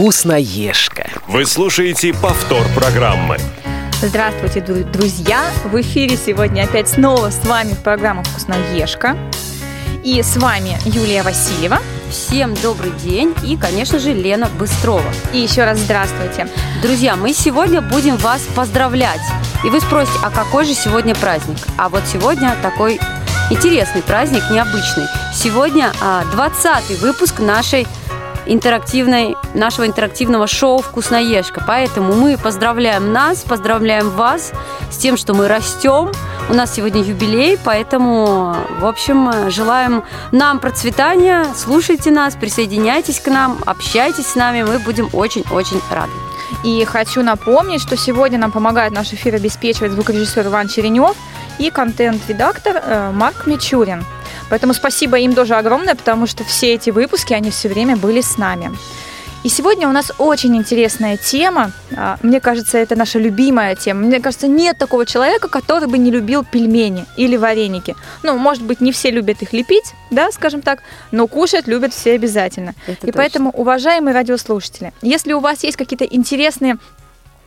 Вкусноежка. Вы слушаете повтор программы. Здравствуйте, друзья! В эфире сегодня опять снова с вами программа «Вкусноежка». И с вами Юлия Васильева. Всем добрый день и, конечно же, Лена Быстрова. И еще раз здравствуйте. Друзья, мы сегодня будем вас поздравлять. И вы спросите, а какой же сегодня праздник? А вот сегодня такой интересный праздник, необычный. Сегодня 20-й а, выпуск нашей интерактивной, нашего интерактивного шоу «Вкусноежка». Поэтому мы поздравляем нас, поздравляем вас с тем, что мы растем. У нас сегодня юбилей, поэтому, в общем, желаем нам процветания. Слушайте нас, присоединяйтесь к нам, общайтесь с нами. Мы будем очень-очень рады. И хочу напомнить, что сегодня нам помогает наш эфир обеспечивать звукорежиссер Иван Черенев и контент-редактор э, Марк Мичурин. Поэтому спасибо им тоже огромное, потому что все эти выпуски, они все время были с нами. И сегодня у нас очень интересная тема. А, мне кажется, это наша любимая тема. Мне кажется, нет такого человека, который бы не любил пельмени или вареники. Ну, может быть, не все любят их лепить, да, скажем так, но кушать любят все обязательно. Это И точно. поэтому, уважаемые радиослушатели, если у вас есть какие-то интересные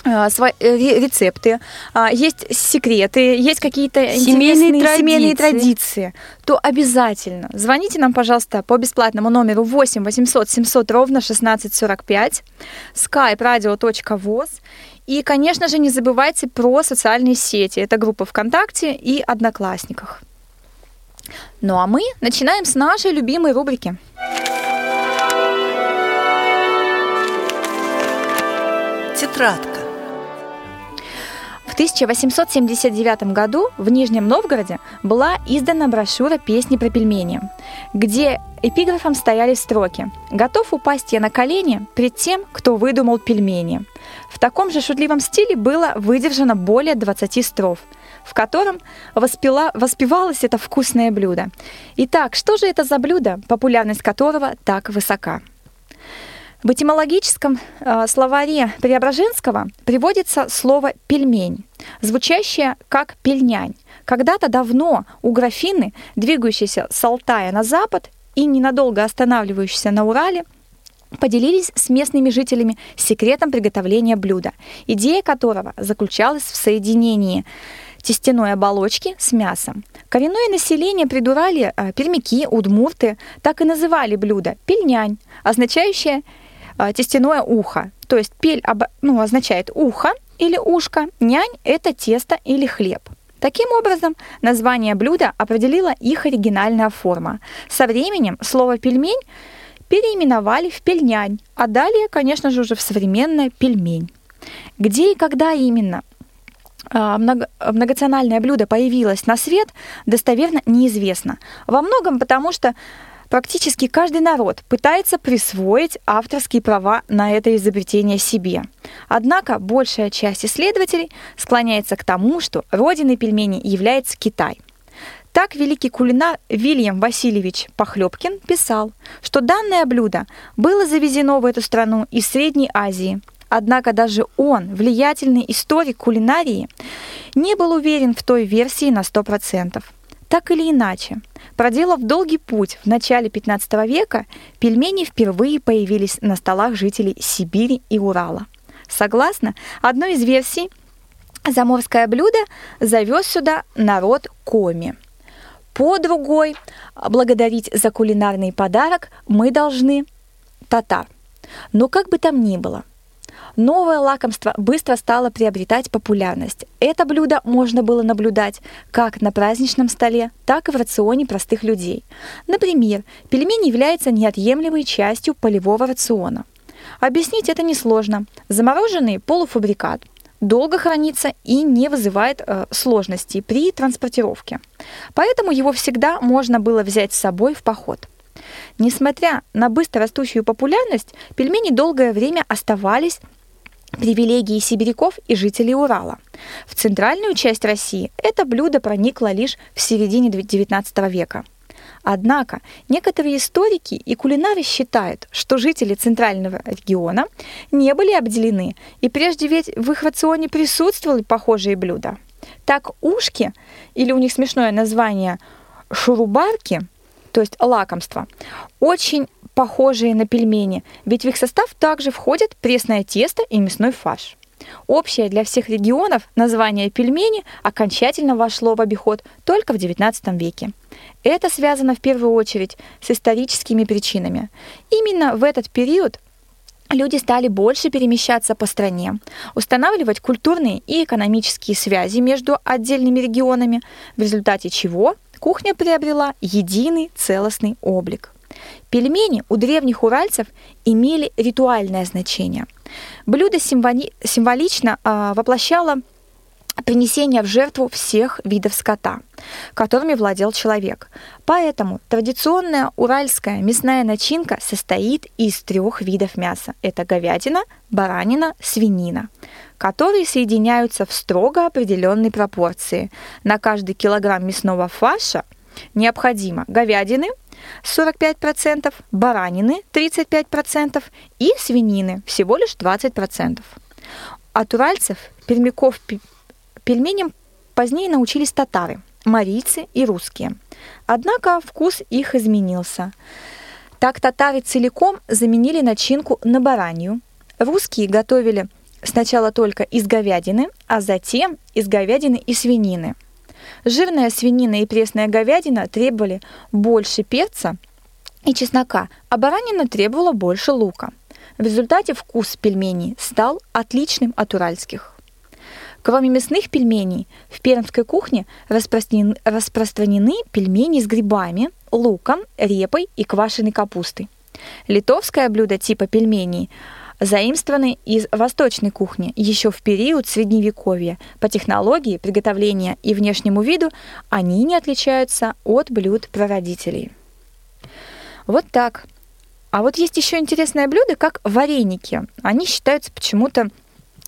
Э, рецепты, а, есть секреты, есть какие-то семейные традиции. семейные традиции, то обязательно звоните нам, пожалуйста, по бесплатному номеру 8 800 700 ровно 1645, skype radio.voz. И, конечно же, не забывайте про социальные сети. Это группа ВКонтакте и Одноклассниках. Ну а мы начинаем с нашей любимой рубрики. Тетрадка. В 1879 году в Нижнем Новгороде была издана брошюра «Песни про пельмени», где эпиграфом стояли строки «Готов упасть я на колени пред тем, кто выдумал пельмени». В таком же шутливом стиле было выдержано более 20 строф, в котором воспела, воспевалось это вкусное блюдо. Итак, что же это за блюдо, популярность которого так высока? В этимологическом э, словаре Преображенского приводится слово «пельмень», звучащее как «пельнянь». Когда-то давно у графины, двигающейся с Алтая на запад и ненадолго останавливающейся на Урале, поделились с местными жителями секретом приготовления блюда, идея которого заключалась в соединении тестяной оболочки с мясом. Коренное население придурали э, пермяки, удмурты так и называли блюдо пельнянь, означающее тестяное ухо. То есть пель об, ну, означает ухо или ушко, нянь – это тесто или хлеб. Таким образом, название блюда определила их оригинальная форма. Со временем слово «пельмень» переименовали в пельнянь, а далее, конечно же, уже в современное пельмень. Где и когда именно а, многонациональное блюдо появилось на свет, достоверно неизвестно. Во многом потому, что Практически каждый народ пытается присвоить авторские права на это изобретение себе. Однако большая часть исследователей склоняется к тому, что родиной пельменей является Китай. Так великий кулинар Вильям Васильевич Похлебкин писал, что данное блюдо было завезено в эту страну из Средней Азии. Однако даже он, влиятельный историк кулинарии, не был уверен в той версии на 100%. Так или иначе, проделав долгий путь в начале 15 века, пельмени впервые появились на столах жителей Сибири и Урала. Согласно одной из версий, заморское блюдо завез сюда народ Коми. По другой, благодарить за кулинарный подарок мы должны татар. Но как бы там ни было – Новое лакомство быстро стало приобретать популярность. Это блюдо можно было наблюдать как на праздничном столе, так и в рационе простых людей. Например, пельмень является неотъемлемой частью полевого рациона. Объяснить это несложно. Замороженный полуфабрикат долго хранится и не вызывает э, сложностей при транспортировке. Поэтому его всегда можно было взять с собой в поход. Несмотря на быстро растущую популярность, пельмени долгое время оставались привилегии сибиряков и жителей Урала. В центральную часть России это блюдо проникло лишь в середине XIX века. Однако некоторые историки и кулинары считают, что жители центрального региона не были обделены, и прежде ведь в их рационе присутствовали похожие блюда. Так ушки, или у них смешное название шурубарки, то есть лакомство, очень похожие на пельмени, ведь в их состав также входят пресное тесто и мясной фарш. Общее для всех регионов название пельмени окончательно вошло в обиход только в XIX веке. Это связано в первую очередь с историческими причинами. Именно в этот период люди стали больше перемещаться по стране, устанавливать культурные и экономические связи между отдельными регионами, в результате чего кухня приобрела единый целостный облик. Пельмени у древних уральцев имели ритуальное значение. Блюдо символи- символично э, воплощало принесение в жертву всех видов скота, которыми владел человек. Поэтому традиционная уральская мясная начинка состоит из трех видов мяса. Это говядина, баранина, свинина, которые соединяются в строго определенной пропорции. На каждый килограмм мясного фарша необходимо говядины 45%, баранины 35% и свинины всего лишь 20%. От уральцев, пермяков, пельменям позднее научились татары, марийцы и русские. Однако вкус их изменился. Так татары целиком заменили начинку на баранью. Русские готовили сначала только из говядины, а затем из говядины и свинины. Жирная свинина и пресная говядина требовали больше перца и чеснока, а баранина требовала больше лука. В результате вкус пельменей стал отличным от уральских. Кроме мясных пельменей, в пермской кухне распространены, пельмени с грибами, луком, репой и квашеной капустой. Литовское блюдо типа пельменей заимствованы из восточной кухни еще в период Средневековья. По технологии приготовления и внешнему виду они не отличаются от блюд прародителей. Вот так. А вот есть еще интересное блюдо, как вареники. Они считаются почему-то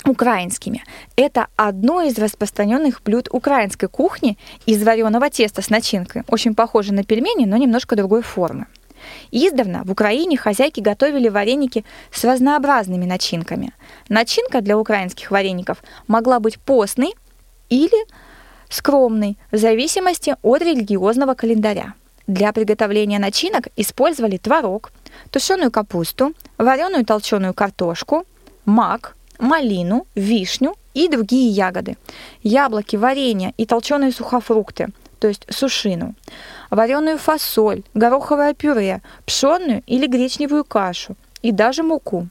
украинскими. Это одно из распространенных блюд украинской кухни из вареного теста с начинкой. Очень похоже на пельмени, но немножко другой формы. Издавна в Украине хозяйки готовили вареники с разнообразными начинками. Начинка для украинских вареников могла быть постной или скромной, в зависимости от религиозного календаря. Для приготовления начинок использовали творог, тушеную капусту, вареную толченую картошку, мак, малину, вишню и другие ягоды, яблоки, варенье и толченые сухофрукты, то есть сушину, вареную фасоль, гороховое пюре, пшенную или гречневую кашу и даже муку.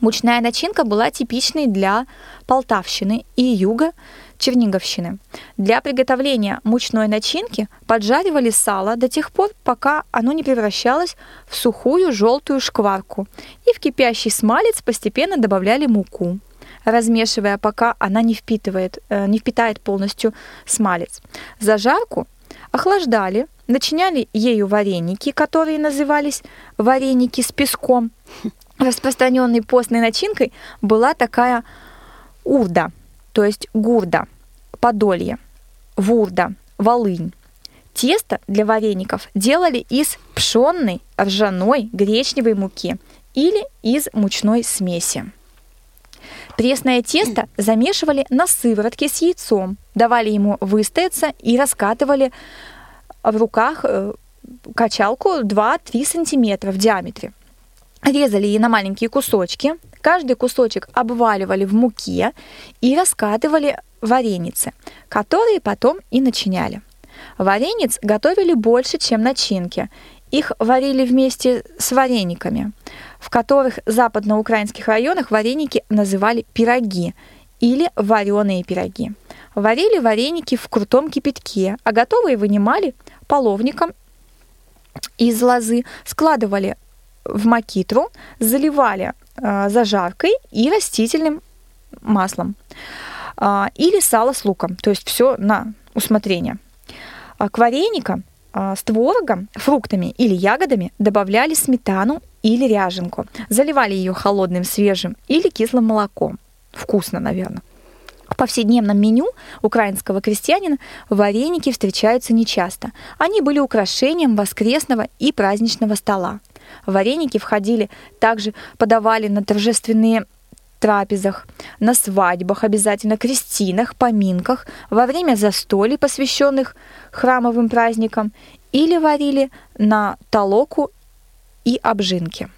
Мучная начинка была типичной для Полтавщины и юга Черниговщины. Для приготовления мучной начинки поджаривали сало до тех пор, пока оно не превращалось в сухую желтую шкварку, и в кипящий смалец постепенно добавляли муку размешивая, пока она не, впитывает, э, не впитает полностью смалец. Зажарку охлаждали, начиняли ею вареники, которые назывались вареники с песком. Распространенной постной начинкой была такая урда, то есть гурда, подолье, вурда, волынь. Тесто для вареников делали из пшенной, ржаной, гречневой муки или из мучной смеси. Пресное тесто замешивали на сыворотке с яйцом, давали ему выстояться и раскатывали в руках э, качалку 2-3 сантиметра в диаметре. Резали ее на маленькие кусочки, каждый кусочек обваливали в муке и раскатывали вареницы, которые потом и начиняли. Варениц готовили больше, чем начинки. Их варили вместе с варениками, в которых западноукраинских районах вареники называли пироги или вареные пироги. Варили вареники в крутом кипятке, а готовые вынимали половником из лозы, складывали в макитру, заливали э, зажаркой и растительным маслом э, или сало с луком, то есть все на усмотрение. А к вареникам с творогом, фруктами или ягодами добавляли сметану или ряженку, заливали ее холодным, свежим или кислым молоком. Вкусно, наверное. В повседневном меню украинского крестьянина вареники встречаются нечасто. Они были украшением воскресного и праздничного стола. Вареники входили, также подавали на торжественные трапезах, на свадьбах, обязательно крестинах, поминках, во время застолий, посвященных храмовым праздникам, или варили на толоку и обжинки.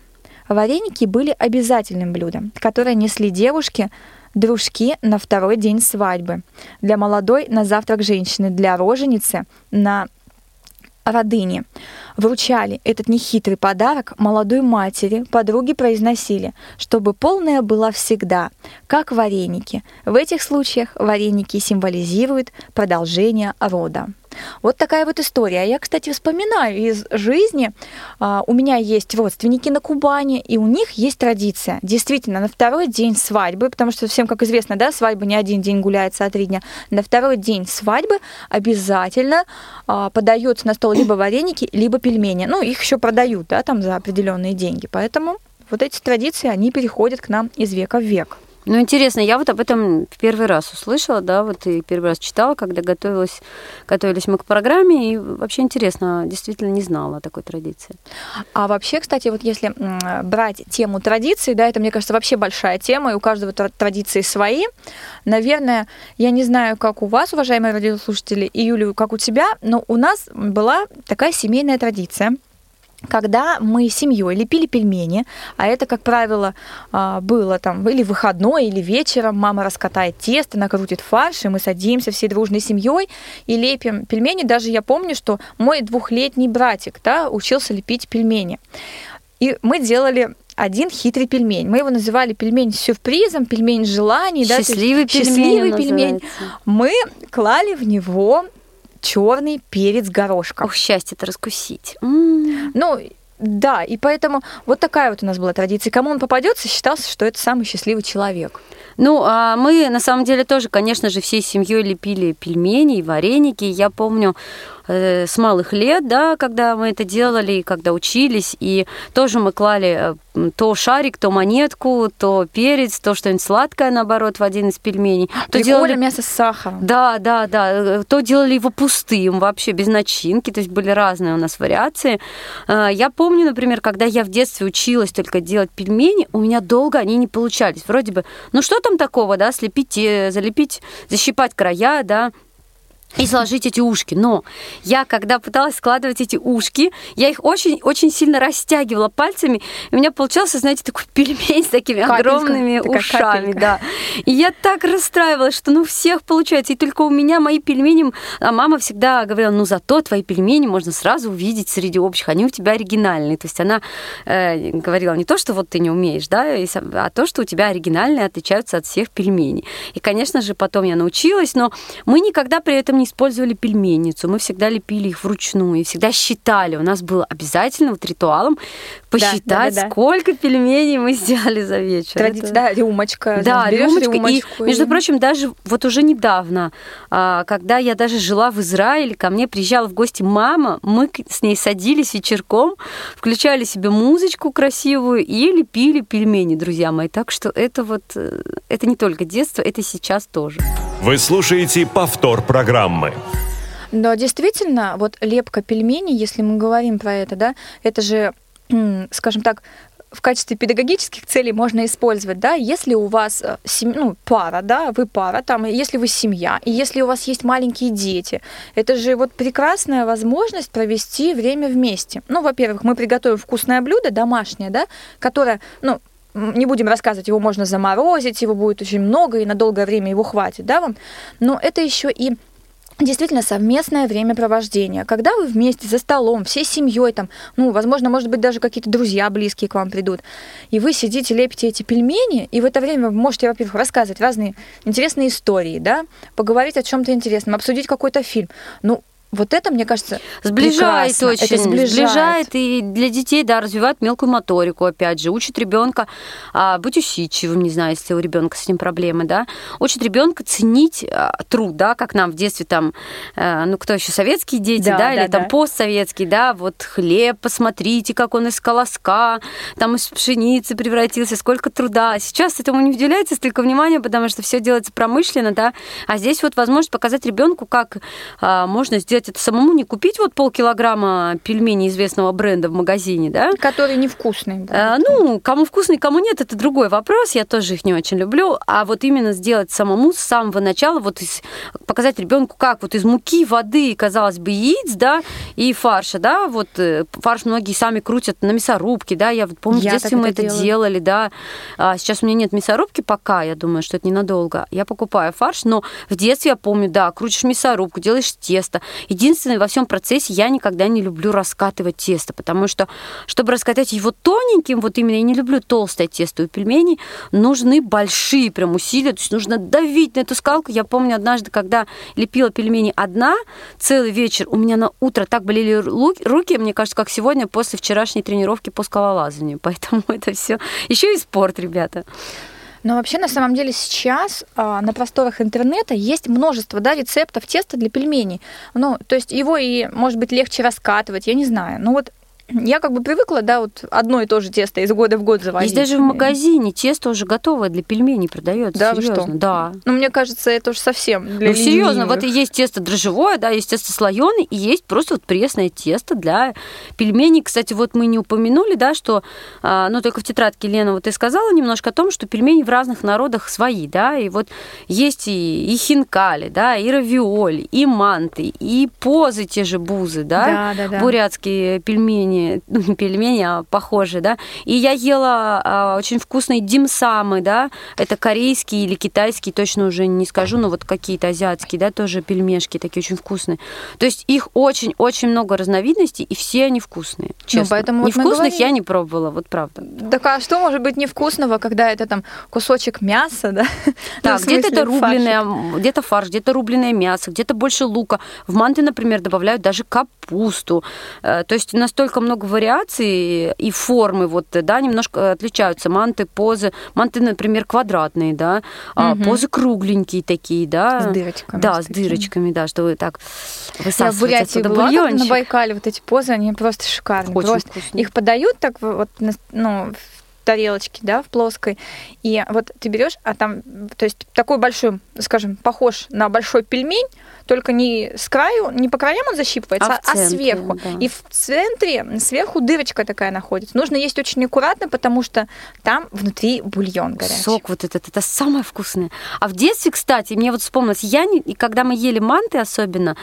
Вареники были обязательным блюдом, которое несли девушки, дружки на второй день свадьбы, для молодой на завтрак женщины, для роженицы на родыни. Вручали этот нехитрый подарок молодой матери, подруги произносили, чтобы полная была всегда, как вареники. В этих случаях вареники символизируют продолжение рода. Вот такая вот история. А я, кстати, вспоминаю из жизни. А, у меня есть родственники на Кубани, и у них есть традиция. Действительно, на второй день свадьбы, потому что всем, как известно, да, свадьба не один день гуляется, а три дня. На второй день свадьбы обязательно а, подаются на стол либо вареники, либо пельмени. Ну, их еще продают, да, там за определенные деньги. Поэтому вот эти традиции, они переходят к нам из века в век. Ну, интересно, я вот об этом в первый раз услышала, да, вот и первый раз читала, когда готовилась, готовились мы к программе, и вообще интересно, действительно не знала о такой традиции. А вообще, кстати, вот если брать тему традиций, да, это, мне кажется, вообще большая тема, и у каждого традиции свои. Наверное, я не знаю, как у вас, уважаемые радиослушатели, и Юлию, как у тебя, но у нас была такая семейная традиция – когда мы семьей лепили пельмени, а это, как правило, а, было там или выходной, или вечером, мама раскатает тесто, накрутит фарш, и мы садимся всей дружной семьей и лепим пельмени. Даже я помню, что мой двухлетний братик да, учился лепить пельмени. И мы делали один хитрый пельмень. Мы его называли пельмень с сюрпризом, пельмень желаний. Счастливый да, пельмень. Счастливый пельмень. Мы клали в него черный перец горошка. Ох, счастье-то раскусить. М-м. Ну, да, и поэтому вот такая вот у нас была традиция. Кому он попадется, считался, что это самый счастливый человек. Ну, а мы на самом деле тоже, конечно же, всей семьей лепили пельмени и вареники. Я помню, Э, с малых лет, да, когда мы это делали, когда учились, и тоже мы клали э, то шарик, то монетку, то перец, то что-нибудь сладкое, наоборот, в один из пельменей. То делали мясо с сахаром. Да, да, да. Э, то делали его пустым, вообще без начинки, то есть были разные у нас вариации. Я помню, например, когда я в детстве училась только делать пельмени, у меня долго они не получались. Вроде бы, ну что там такого, да, слепить, залепить, защипать края, да, и сложить эти ушки. Но я, когда пыталась складывать эти ушки, я их очень-очень сильно растягивала пальцами, и у меня получался, знаете, такой пельмень с такими капелька, огромными ушами. Капелька. Да. И я так расстраивалась, что ну всех получается, и только у меня мои пельмени, а мама всегда говорила, ну зато твои пельмени можно сразу увидеть среди общих, они у тебя оригинальные. То есть она э, говорила не то, что вот ты не умеешь, да, а то, что у тебя оригинальные отличаются от всех пельменей. И, конечно же, потом я научилась, но мы никогда при этом не использовали пельменницу, мы всегда лепили их вручную и всегда считали. У нас было обязательно вот ритуалом посчитать, да, да, да, да. сколько пельменей мы сделали за вечер. Традиция, Это... да, рюмочка. Да, рюмочка. И, между прочим, даже вот уже недавно, а, когда я даже жила в Израиле, ко мне приезжала в гости мама, мы с ней садились вечерком, включали себе музычку красивую и лепили пельмени, друзья мои. Так что это вот, э, это не только детство, это сейчас тоже. Вы слушаете повтор программы. Да, действительно, вот лепка пельменей, если мы говорим про это, да, это же, скажем так, в качестве педагогических целей можно использовать, да, если у вас э, сем... ну, пара, да, вы пара, там, если вы семья, и если у вас есть маленькие дети, это же вот прекрасная возможность провести время вместе. Ну, во-первых, мы приготовим вкусное блюдо домашнее, да, которое, ну, не будем рассказывать, его можно заморозить, его будет очень много, и на долгое время его хватит, да, вам. Но это еще и действительно совместное времяпровождение, когда вы вместе за столом, всей семьей там, ну, возможно, может быть, даже какие-то друзья близкие к вам придут, и вы сидите, лепите эти пельмени, и в это время вы можете, во-первых, рассказывать разные интересные истории, да, поговорить о чем-то интересном, обсудить какой-то фильм. Ну, вот это, мне кажется, сближает прекрасно. очень. Это сближает. сближает и для детей, да, развивает мелкую моторику, опять же, учит ребенка а, быть усидчивым, не знаю, если у ребенка с ним проблемы, да, учит ребенка ценить а, труд, да, как нам в детстве там, а, ну кто еще советские дети, да, да, да или да. там постсоветские, да, вот хлеб, посмотрите, как он из колоска, там из пшеницы превратился, сколько труда. Сейчас этому не уделяется столько внимания, потому что все делается промышленно, да, а здесь вот возможность показать ребенку, как а, можно сделать взять это самому, не купить вот полкилограмма пельменей известного бренда в магазине, да? Которые невкусные. А, ну, кому вкусный, кому нет, это другой вопрос. Я тоже их не очень люблю. А вот именно сделать самому с самого начала, вот из, показать ребенку, как вот из муки, воды, казалось бы, яиц, да, и фарша, да, вот э, фарш многие сами крутят на мясорубке, да, я вот помню, я в детстве мы это, это делали, да. А сейчас у меня нет мясорубки пока, я думаю, что это ненадолго. Я покупаю фарш, но в детстве я помню, да, крутишь мясорубку, делаешь тесто. Единственное, во всем процессе я никогда не люблю раскатывать тесто, потому что, чтобы раскатать его тоненьким, вот именно я не люблю толстое тесто у пельменей, нужны большие прям усилия, то есть нужно давить на эту скалку. Я помню однажды, когда лепила пельмени одна, целый вечер у меня на утро так болели руки, мне кажется, как сегодня после вчерашней тренировки по скалолазанию. Поэтому это все еще и спорт, ребята. Но вообще, на самом деле, сейчас а, на просторах интернета есть множество да, рецептов теста для пельменей. Ну, то есть его и, может быть, легче раскатывать, я не знаю. Ну вот я как бы привыкла, да, вот одно и то же тесто из года в год завозить. Есть даже в магазине тесто уже готовое для пельменей продается. Да, серьезно. что? Да. Ну, мне кажется, это уже совсем для Ну, серьезно, вот и есть тесто дрожжевое, да, есть тесто слоеное, и есть просто вот пресное тесто для пельменей. Кстати, вот мы не упомянули, да, что, а, ну, только в тетрадке, Лена, вот ты сказала немножко о том, что пельмени в разных народах свои, да, и вот есть и, и хинкали, да, и равиоли, и манты, и позы те же бузы, да, да, да, да. бурятские пельмени, ну, не пельмени, а похожие, да. И я ела а, очень вкусные димсамы, да, это корейские или китайские, точно уже не скажу, но вот какие-то азиатские, да, тоже пельмешки такие очень вкусные. То есть их очень-очень много разновидностей, и все они вкусные, ну, честно. Ну, поэтому Невкусных вот я не пробовала, вот правда. Так а что может быть невкусного, когда это там кусочек мяса, да? Да, ну, где-то это рубленое, где-то фарш, где-то рубленое мясо, где-то больше лука. В манты, например, добавляют даже капусту. Э, то есть настолько много вариаций и формы вот, да, немножко отличаются. Манты, позы. Манты, например, квадратные, да, угу. позы кругленькие такие, да. С дырочками. Да, с, с дырочками, да, что вы так высасываете Я в Бурятии была на Байкале, вот эти позы, они просто шикарные. Очень просто вкусные. Их подают так вот, ну, тарелочке, да, в плоской. И вот ты берешь, а там, то есть такой большой, скажем, похож на большой пельмень, только не с краю, не по краям он защипывается, а, а центре, сверху. Да. И в центре сверху дырочка такая находится. Нужно есть очень аккуратно, потому что там внутри бульон горячий. Сок вот этот, это самое вкусное. А в детстве, кстати, мне вот вспомнилось, я не, и когда мы ели манты особенно,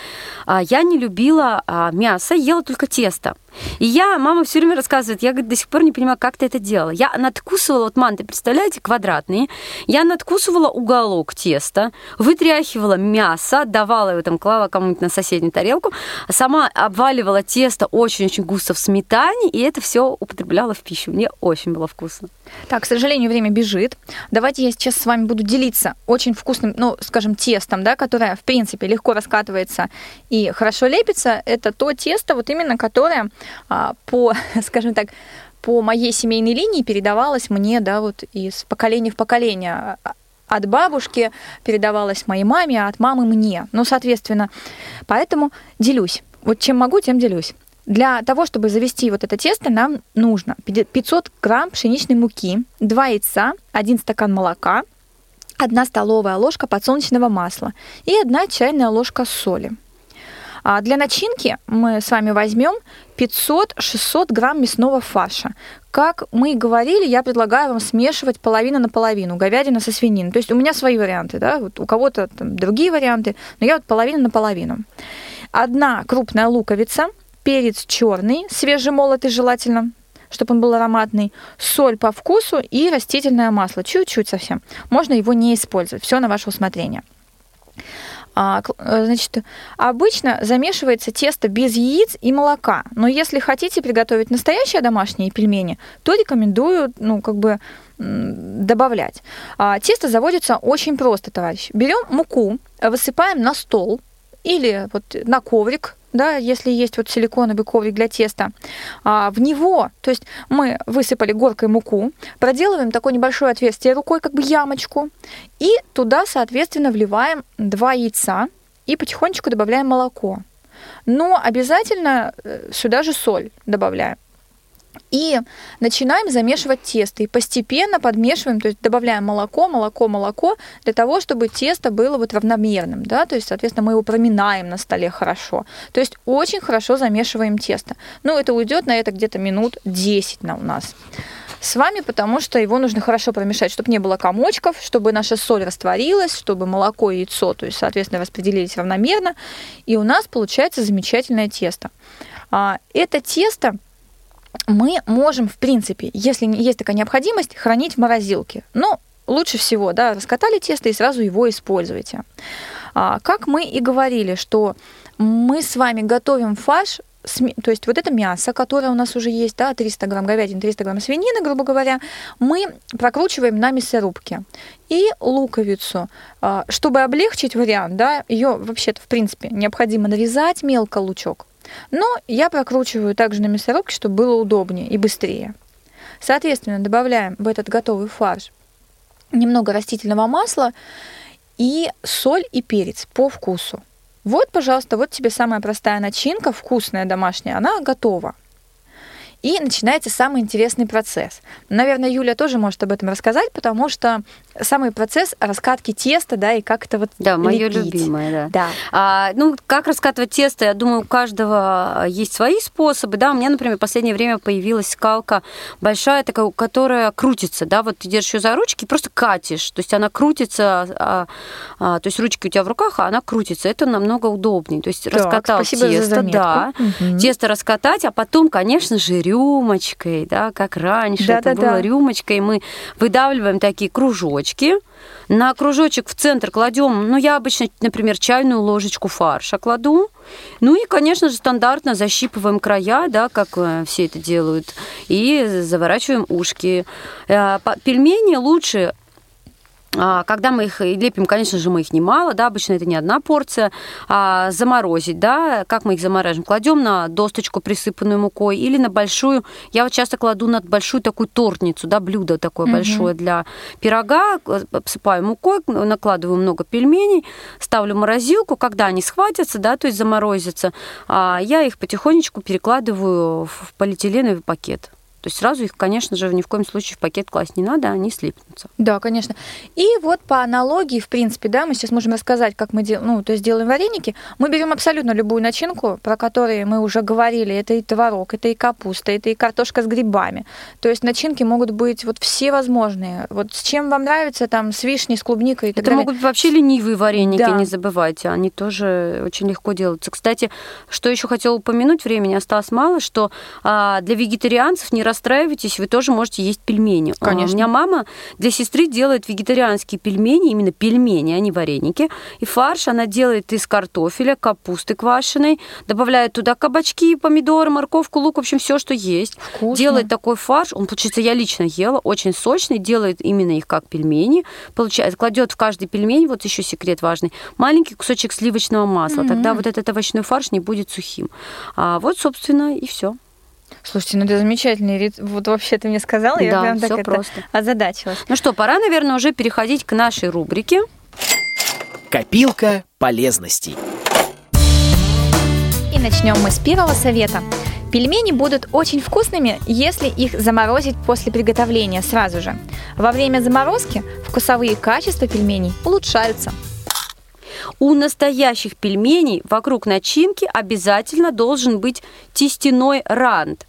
а, я не любила а, мясо, ела только тесто. И я, мама все время рассказывает, я говорит, до сих пор не понимаю, как ты это делала. Я надкусывала, вот манты, представляете, квадратные, я надкусывала уголок теста, вытряхивала мясо, давала его там, клала кому-нибудь на соседнюю тарелку, сама обваливала тесто очень-очень густо в сметане, и это все употребляла в пищу. Мне очень было вкусно. Так, к сожалению, время бежит. Давайте я сейчас с вами буду делиться очень вкусным, ну, скажем, тестом, да, которое, в принципе, легко раскатывается и хорошо лепится. Это то тесто, вот именно которое а, по, скажем так, по моей семейной линии передавалось мне, да, вот из поколения в поколение. От бабушки передавалось моей маме, а от мамы мне. Ну, соответственно, поэтому делюсь. Вот чем могу, тем делюсь. Для того, чтобы завести вот это тесто, нам нужно 500 грамм пшеничной муки, 2 яйца, 1 стакан молока, 1 столовая ложка подсолнечного масла и 1 чайная ложка соли. А для начинки мы с вами возьмем 500-600 грамм мясного фарша. Как мы и говорили, я предлагаю вам смешивать половину на половину, говядина со свининой. То есть у меня свои варианты, да, вот у кого-то там другие варианты, но я вот половину на половину. Одна крупная луковица, перец черный, свежемолотый желательно, чтобы он был ароматный, соль по вкусу и растительное масло, чуть-чуть совсем. Можно его не использовать, все на ваше усмотрение. А, э, значит, обычно замешивается тесто без яиц и молока. Но если хотите приготовить настоящие домашние пельмени, то рекомендую, ну, как бы добавлять. А, тесто заводится очень просто, товарищ. Берем муку, высыпаем на стол или вот на коврик да, если есть вот силиконовый коврик для теста, а, в него, то есть мы высыпали горкой муку, проделываем такое небольшое отверстие рукой, как бы ямочку, и туда, соответственно, вливаем два яйца и потихонечку добавляем молоко. Но обязательно э, сюда же соль добавляем. И начинаем замешивать тесто. И постепенно подмешиваем, то есть добавляем молоко, молоко, молоко, для того, чтобы тесто было вот равномерным. Да? То есть, соответственно, мы его проминаем на столе хорошо. То есть очень хорошо замешиваем тесто. Ну, это уйдет на это где-то минут 10 на у нас с вами, потому что его нужно хорошо промешать, чтобы не было комочков, чтобы наша соль растворилась, чтобы молоко и яйцо, то есть, соответственно, распределились равномерно, и у нас получается замечательное тесто. А, это тесто мы можем, в принципе, если есть такая необходимость, хранить в морозилке. Но лучше всего, да, раскатали тесто и сразу его используйте. А, как мы и говорили, что мы с вами готовим фарш то есть вот это мясо, которое у нас уже есть, да, 300 грамм говядины, 300 грамм свинины, грубо говоря, мы прокручиваем на мясорубке. И луковицу, а, чтобы облегчить вариант, да, ее вообще-то, в принципе, необходимо нарезать мелко лучок, но я прокручиваю также на мясорубке, чтобы было удобнее и быстрее. Соответственно, добавляем в этот готовый фарш немного растительного масла и соль и перец по вкусу. Вот, пожалуйста, вот тебе самая простая начинка, вкусная домашняя, она готова. И начинается самый интересный процесс. Наверное, Юля тоже может об этом рассказать, потому что самый процесс раскатки теста, да, и как это вот Да, мое лепить. любимое, да. Да. А, ну, как раскатывать тесто, я думаю, у каждого есть свои способы, да. У меня, например, в последнее время появилась скалка большая такая, которая крутится, да, вот ты держишь ее за ручки и просто катишь, то есть она крутится, а, а, то есть ручки у тебя в руках, а она крутится, это намного удобнее, то есть Так, раскатал тесто, да, Мгм. тесто раскатать, а потом, конечно же, рюмочкой, да, как раньше это Да-да-да. было рюмочкой, мы выдавливаем такие кружочки, на кружочек в центр кладем, ну, я обычно, например, чайную ложечку фарша кладу. Ну и, конечно же, стандартно защипываем края, да, как э, все это делают, и заворачиваем ушки. Э, Пельмени лучше когда мы их лепим, конечно же, мы их немало, да, обычно это не одна порция, а заморозить, да, как мы их замораживаем? Кладем на досточку, присыпанную мукой, или на большую, я вот часто кладу на большую такую тортницу, да, блюдо такое Мгм. большое для пирога, э, посыпаю мукой, накладываю много пельменей, ставлю морозилку, когда они схватятся, да, то есть заморозятся, а, я их потихонечку перекладываю в полиэтиленовый пакет. То есть сразу их, конечно же, ни в коем случае в пакет класть не надо, они слипнутся. Да, конечно. И вот по аналогии, в принципе, да, мы сейчас можем рассказать, как мы делаем, ну, то есть делаем вареники. Мы берем абсолютно любую начинку, про которые мы уже говорили. Это и творог, это и капуста, это и картошка с грибами. То есть начинки могут быть вот все возможные. Вот с чем вам нравится, там, с вишней, с клубникой и так Это далее. могут быть вообще ленивые вареники, Да. не забывайте. Они тоже очень легко делаются. Кстати, что еще хотела упомянуть, времени осталось мало, что а, для вегетарианцев не расстраивайтесь, вы тоже можете есть пельмени. А, Конечно. у меня мама для сестры делает вегетарианские пельмени, именно пельмени, а не вареники. И фарш она делает из картофеля, капусты квашеной, добавляет туда кабачки, помидоры, морковку, лук, в общем, все, что есть. Вкусно. Делает такой фарш, он, получается, я лично ела, очень сочный, делает именно их как пельмени, получается, кладет в каждый пельмень, вот еще секрет важный, маленький кусочек сливочного масла, тогда вот этот овощной фарш не будет сухим. А вот, собственно, и все. Слушайте, ну это замечательный рецепт. Вот вообще ты мне сказала, я Да, прям так это просто. озадачилась. Ну что, пора, наверное, уже переходить к нашей рубрике. Копилка полезностей. И начнем мы с первого совета. Пельмени будут очень вкусными, если их заморозить после приготовления сразу же. Во время заморозки вкусовые качества пельменей улучшаются. У настоящих пельменей вокруг начинки обязательно должен быть тестяной рант.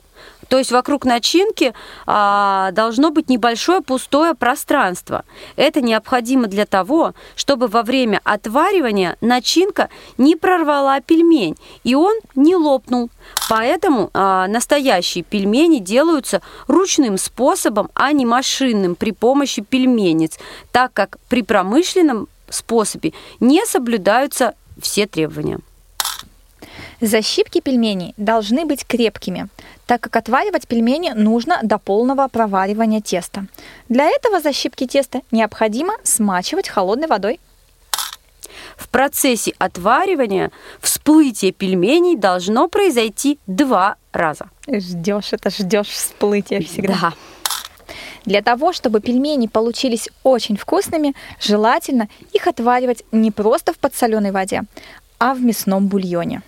То есть вокруг начинки а, должно быть небольшое пустое пространство. Это необходимо для того, чтобы во время отваривания начинка не прорвала пельмень и он не лопнул. Поэтому а, настоящие пельмени делаются ручным способом, а не машинным при помощи пельменец, так как при промышленном способе не соблюдаются все требования. Защипки пельменей должны быть крепкими, так как отваривать пельмени нужно до полного проваривания теста. Для этого защипки теста необходимо смачивать холодной водой. В процессе отваривания всплытие пельменей должно произойти два раза. Ждешь это, ждешь всплытия всегда. Да. Для того, чтобы пельмени получились очень вкусными, желательно их отваривать не просто в подсоленой воде, а в мясном бульоне.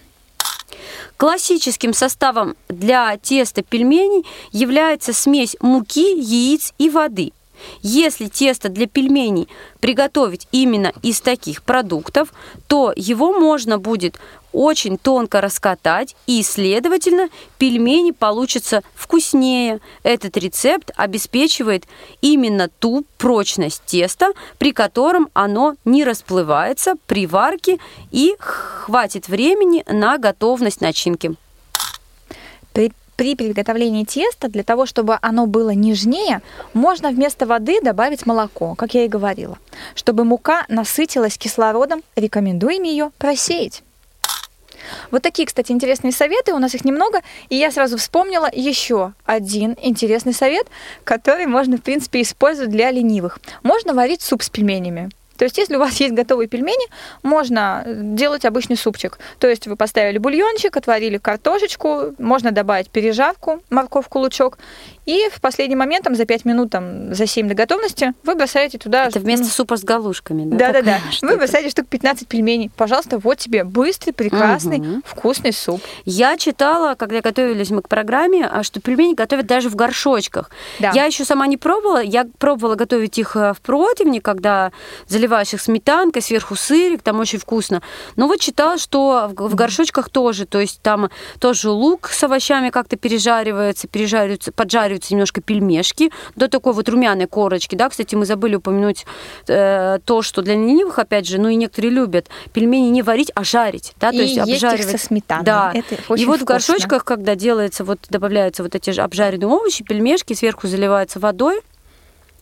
Классическим составом для теста пельменей является смесь муки, яиц и воды. Если тесто для пельменей приготовить именно из таких продуктов, то его можно будет очень тонко раскатать, и, следовательно, пельмени получатся вкуснее. Этот рецепт обеспечивает именно ту прочность теста, при котором оно не расплывается при варке и хватит времени на готовность начинки. При, при приготовлении теста, для того, чтобы оно было нежнее, можно вместо воды добавить молоко, как я и говорила. Чтобы мука насытилась кислородом, рекомендуем ее просеять. Вот такие, кстати, интересные советы, у нас их немного, и я сразу вспомнила еще один интересный совет, который можно, в принципе, использовать для ленивых. Можно варить суп с пельменями. То есть, если у вас есть готовые пельмени, можно делать обычный супчик. То есть, вы поставили бульончик, отварили картошечку, можно добавить пережарку, морковку, лучок, и в последний момент, там, за 5 минут, там, за 7 до готовности, вы бросаете туда... Это вместо супа с галушками, да? Да-да-да. Вы бросаете штук 15 пельменей. Пожалуйста, вот тебе быстрый, прекрасный, Мгм. вкусный суп. Я читала, когда готовились мы к программе, а, что пельмени готовят даже в горшочках. Да. Я еще сама не пробовала. Я пробовала готовить их э, в противне, когда заливаешь их сметанкой, сверху сырик, там очень вкусно. Но вот читала, что в горшочках тоже. То есть там тоже лук с овощами как-то пережаривается, пережариваются, поджариваются немножко пельмешки до такой вот румяной корочки. Да, кстати, мы забыли упомянуть э, то, что для ленивых, опять же, ну и некоторые любят пельмени не варить, а жарить. Да, И то есть есть их обжаривать. со сметаной. Да. Это И очень вот в вкусно. горшочках, когда делается, вот добавляются вот эти же обжаренные овощи, пельмешки, сверху заливаются водой,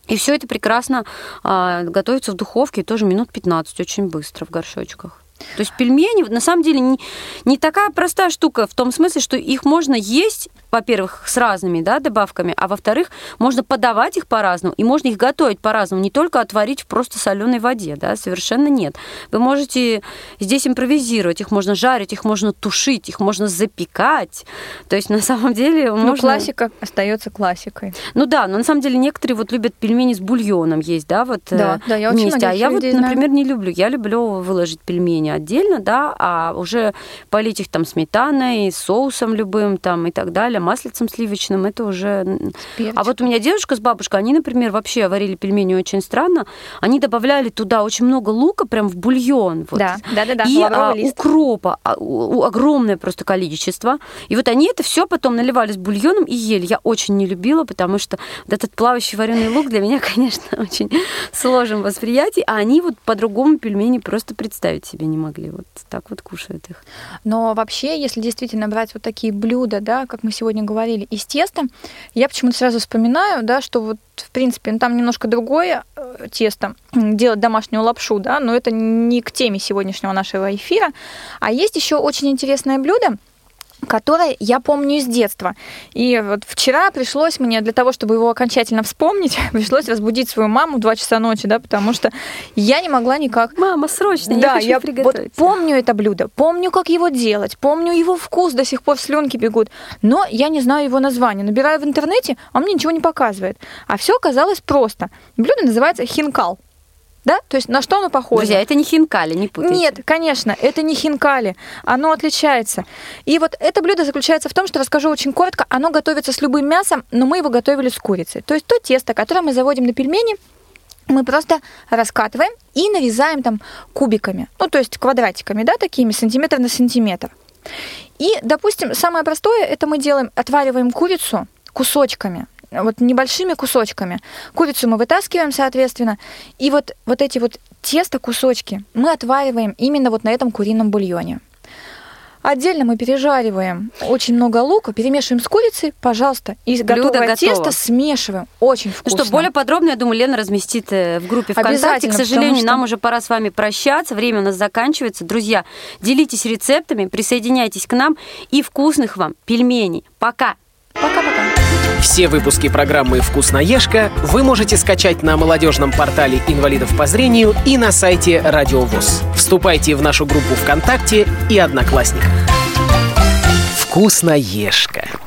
и все это прекрасно а, готовится в духовке, тоже минут 15, очень быстро в горшочках. То есть пельмени, на самом деле, не, не такая простая штука в том смысле, что их можно есть, во-первых, с разными да, добавками, а во-вторых, можно подавать их по-разному, и можно их готовить по-разному, не только отварить в просто соленой воде, да, совершенно нет. Вы можете здесь импровизировать, их можно жарить, их можно тушить, их можно запекать. То есть, на самом деле, Ну, можно... классика остается классикой. Ну да, но на самом деле некоторые вот любят пельмени с бульоном есть, да, вот Да, э, да, я очень вместе. А многих я вот, людей знаю. например, не люблю. Я люблю выложить пельмени отдельно, да, а уже полить их там сметаной, соусом любым там и так далее, маслицем сливочным, это уже... м. А вот у меня дедушка с бабушкой, они, например, вообще варили пельмени очень странно. Они добавляли туда очень много лука прям в бульон. Вот. Да, да-да-да, И лавровый а, лист. укропа, а, у- огромное просто количество. И вот они это все потом наливали с бульоном и ели. Я очень не любила, потому что вот этот плавающий вареный лук для меня, конечно, очень сложен в восприятии, а они вот по-другому пельмени просто представить себе не могли. Вот так вот кушают их. Но вообще, если действительно брать вот такие блюда, да, как мы сегодня говорили, из теста, я почему-то сразу вспоминаю, да, что вот в принципе, ну, там немножко другое э, тесто, делать домашнюю лапшу, да, но это не к теме сегодняшнего нашего эфира. А есть еще очень интересное блюдо, которое я помню из детства. И вот вчера пришлось мне, для того, чтобы его окончательно вспомнить, пришлось разбудить свою маму в 2 часа ночи, да, потому что я не могла никак Мама, срочно, да, я хочу я вот приготовить. помню это блюдо, помню, как его делать, помню его вкус, до сих пор слюнки бегут, но я не знаю его название. Набираю в интернете, а он мне ничего не показывает. А все оказалось просто. Блюдо называется хинкал. Да? То есть на что оно похоже? Друзья, это не хинкали, не путайте. Нет, конечно, это не хинкали, оно отличается. И вот это блюдо заключается в том, что расскажу очень коротко, оно готовится с любым мясом, но мы его готовили с курицей. То есть то тесто, которое мы заводим на пельмени, мы просто раскатываем и нарезаем там кубиками, ну то есть квадратиками, да, такими, сантиметр на сантиметр. И, допустим, самое простое, это мы делаем, отвариваем курицу кусочками, вот небольшими кусочками. Курицу мы вытаскиваем, соответственно, и вот, вот эти вот тесто кусочки мы отвариваем именно вот на этом курином бульоне. Отдельно мы пережариваем очень много лука, перемешиваем с курицей, пожалуйста, и Блюдо готовое готово. тесто смешиваем. Очень Ну вкусно. что, более подробно, я думаю, Лена разместит э, в группе ВКонтакте. К сожалению, что- нам уже пора с вами прощаться. Время у нас заканчивается. Друзья, делитесь рецептами, присоединяйтесь к нам и вкусных вам пельменей. Пока! Пока-пока. Все выпуски программы «Вкусноежка» вы можете скачать на молодежном портале инвалидов по зрению и на сайте Радио ВОЗ. Вступайте в нашу группу ВКонтакте и Одноклассниках. «Вкусноежка».